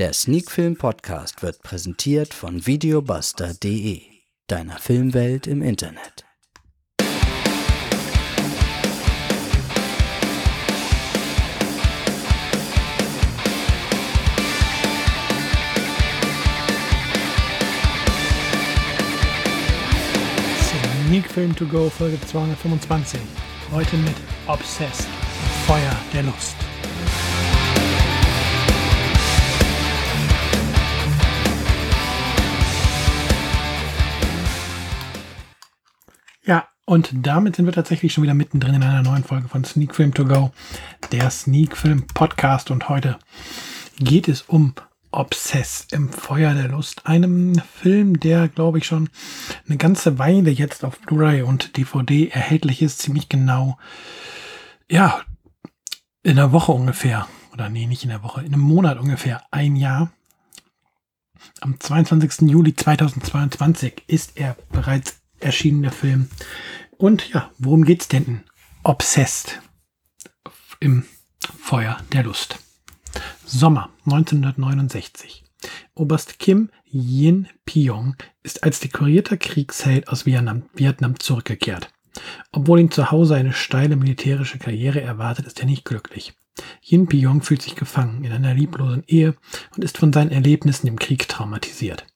Der Sneakfilm Podcast wird präsentiert von videobuster.de, deiner Filmwelt im Internet. Sneakfilm to go Folge 225. Heute mit Obsessed, Feuer der Lust. Und damit sind wir tatsächlich schon wieder mittendrin in einer neuen Folge von Sneak Film To Go, der Sneak Film Podcast. Und heute geht es um Obsess im Feuer der Lust, einem Film, der, glaube ich, schon eine ganze Weile jetzt auf Blu-ray und DVD erhältlich ist, ziemlich genau, ja, in einer Woche ungefähr, oder nee, nicht in der Woche, in einem Monat ungefähr, ein Jahr. Am 22. Juli 2022 ist er bereits erschienener Film. Und ja, worum geht's denn? Obsessed im Feuer der Lust. Sommer 1969. Oberst Kim Yin Pyong ist als dekorierter Kriegsheld aus Vietnam, Vietnam zurückgekehrt. Obwohl ihn zu Hause eine steile militärische Karriere erwartet, ist er nicht glücklich. Yin Pyong fühlt sich gefangen in einer lieblosen Ehe und ist von seinen Erlebnissen im Krieg traumatisiert.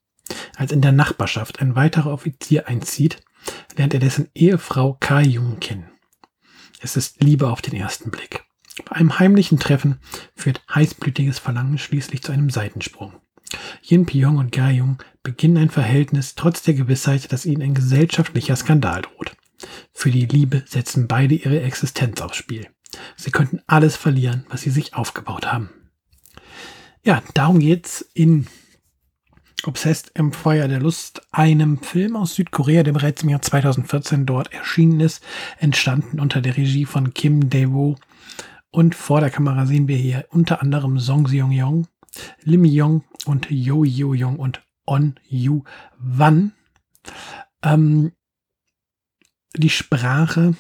Als in der Nachbarschaft ein weiterer Offizier einzieht, lernt er dessen Ehefrau Kai Jung kennen. Es ist Liebe auf den ersten Blick. Bei einem heimlichen Treffen führt heißblütiges Verlangen schließlich zu einem Seitensprung. Yin Pyong und Ga Jung beginnen ein Verhältnis trotz der Gewissheit, dass ihnen ein gesellschaftlicher Skandal droht. Für die Liebe setzen beide ihre Existenz aufs Spiel. Sie könnten alles verlieren, was sie sich aufgebaut haben. Ja, darum geht's in Obsessed im Feuer der Lust, einem Film aus Südkorea, der bereits im Jahr 2014 dort erschienen ist, entstanden unter der Regie von Kim Dae-woo. Und vor der Kamera sehen wir hier unter anderem Song Seong-yong, Lim Yong und Yo Yo Yong und On Yu Wan. Ähm, die Sprache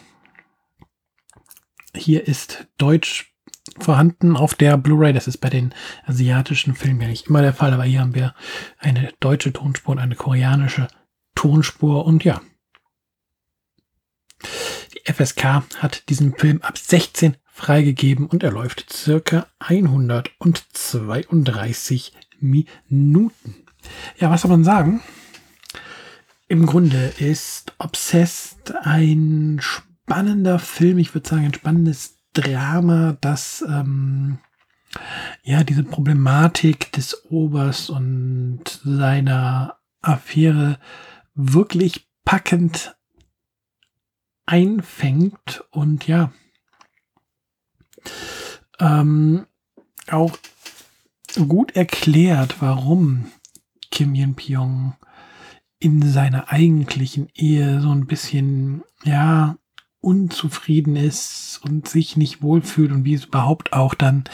hier ist Deutsch vorhanden auf der Blu-ray. Das ist bei den asiatischen Filmen ja nicht immer der Fall, aber hier haben wir eine deutsche Tonspur und eine koreanische Tonspur und ja. Die FSK hat diesen Film ab 16 freigegeben und er läuft circa 132 Minuten. Ja, was soll man sagen? Im Grunde ist Obsessed ein spannender Film, ich würde sagen ein spannendes Drama, das ähm, ja diese Problematik des Obers und seiner Affäre wirklich packend einfängt und ja ähm, auch gut erklärt, warum Kim Yen Pyong in seiner eigentlichen Ehe so ein bisschen ja unzufrieden ist und sich nicht wohlfühlt und wie es überhaupt auch dann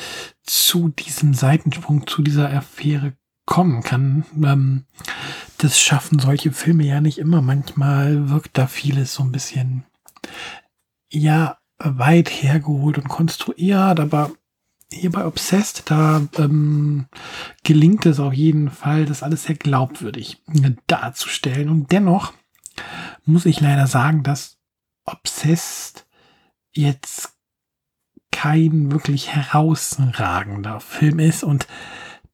zu diesem Seitensprung, zu dieser Affäre kommen kann. Ähm, das schaffen solche Filme ja nicht immer. Manchmal wirkt da vieles so ein bisschen, ja, weit hergeholt und konstruiert, aber hier bei Obsessed, da ähm, gelingt es auf jeden Fall, das alles sehr glaubwürdig darzustellen. Und dennoch muss ich leider sagen, dass Obsessed jetzt kein wirklich herausragender Film ist und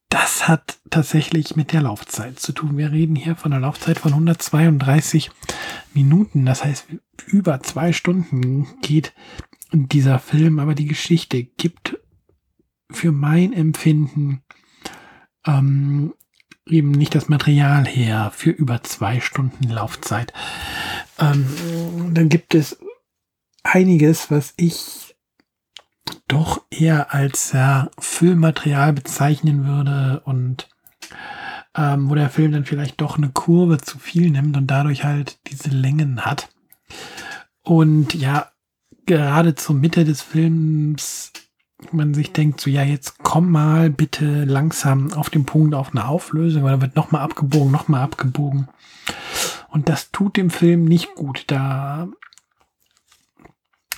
das hat tatsächlich mit der Laufzeit zu tun. Wir reden hier von einer Laufzeit von 132 Minuten. Das heißt, über zwei Stunden geht dieser Film, aber die Geschichte gibt für mein Empfinden ähm, eben nicht das Material her für über zwei Stunden Laufzeit. Ähm, dann gibt es einiges, was ich doch eher als ja, Filmmaterial bezeichnen würde und ähm, wo der Film dann vielleicht doch eine Kurve zu viel nimmt und dadurch halt diese Längen hat. Und ja, gerade zur Mitte des Films man sich denkt, so ja, jetzt komm mal bitte langsam auf den Punkt auf eine Auflösung, weil dann wird nochmal abgebogen, nochmal abgebogen. Und das tut dem Film nicht gut. Da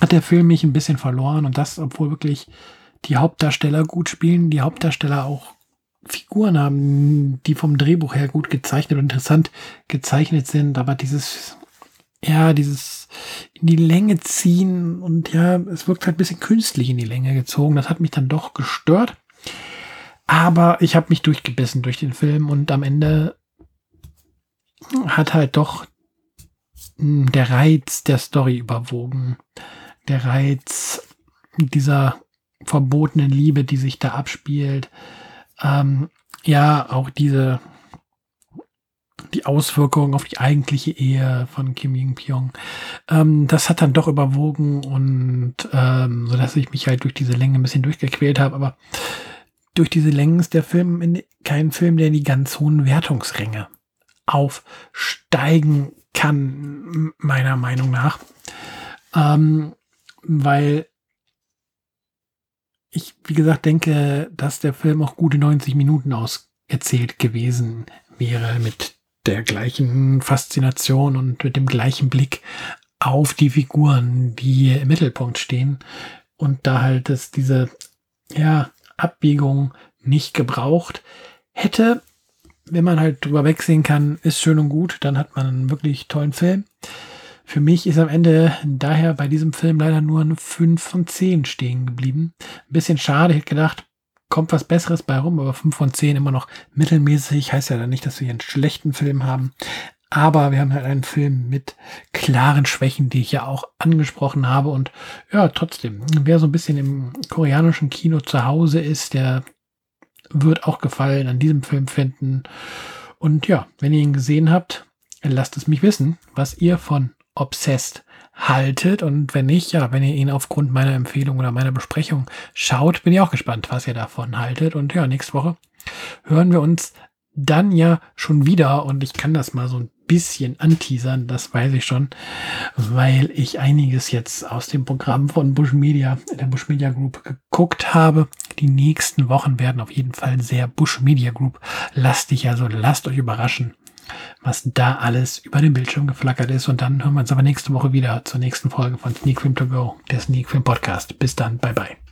hat der Film mich ein bisschen verloren und das, obwohl wirklich die Hauptdarsteller gut spielen, die Hauptdarsteller auch Figuren haben, die vom Drehbuch her gut gezeichnet und interessant gezeichnet sind, aber dieses, ja, dieses in die Länge ziehen und ja, es wirkt halt ein bisschen künstlich in die Länge gezogen. Das hat mich dann doch gestört. Aber ich habe mich durchgebissen durch den Film und am Ende hat halt doch hm, der Reiz der Story überwogen. Der Reiz dieser verbotenen Liebe, die sich da abspielt. Ähm, ja, auch diese die Auswirkungen auf die eigentliche Ehe von Kim Jong Pyong. Ähm, das hat dann doch überwogen und ähm, so dass ich mich halt durch diese Länge ein bisschen durchgequält habe. Aber durch diese Längen ist der Film kein Film, der die ganz hohen Wertungsränge aufsteigen kann, meiner Meinung nach. Ähm, weil ich, wie gesagt, denke, dass der Film auch gute 90 Minuten auserzählt gewesen wäre mit der gleichen Faszination und mit dem gleichen Blick auf die Figuren, die im Mittelpunkt stehen. Und da halt es diese, ja, Abbiegung nicht gebraucht hätte, wenn man halt drüber wegsehen kann, ist schön und gut, dann hat man einen wirklich tollen Film. Für mich ist am Ende daher bei diesem Film leider nur eine 5 von 10 stehen geblieben. Ein bisschen schade, ich hätte gedacht, kommt was Besseres bei rum, aber 5 von 10 immer noch mittelmäßig. Heißt ja dann nicht, dass wir hier einen schlechten Film haben. Aber wir haben halt einen Film mit klaren Schwächen, die ich ja auch angesprochen habe. Und ja, trotzdem, wer so ein bisschen im koreanischen Kino zu Hause ist, der wird auch Gefallen an diesem Film finden. Und ja, wenn ihr ihn gesehen habt, lasst es mich wissen, was ihr von Obsessed haltet. Und wenn nicht, ja, wenn ihr ihn aufgrund meiner Empfehlung oder meiner Besprechung schaut, bin ich auch gespannt, was ihr davon haltet. Und ja, nächste Woche hören wir uns dann ja schon wieder. Und ich kann das mal so ein bisschen anteasern, das weiß ich schon, weil ich einiges jetzt aus dem Programm von Bush Media, der Bush Media Group geguckt habe. Die nächsten Wochen werden auf jeden Fall sehr Bush Media Group lastig, also lasst euch überraschen was da alles über den Bildschirm geflackert ist. Und dann hören wir uns aber nächste Woche wieder zur nächsten Folge von Sneak Film To Go, der Sneak Film Podcast. Bis dann, bye bye.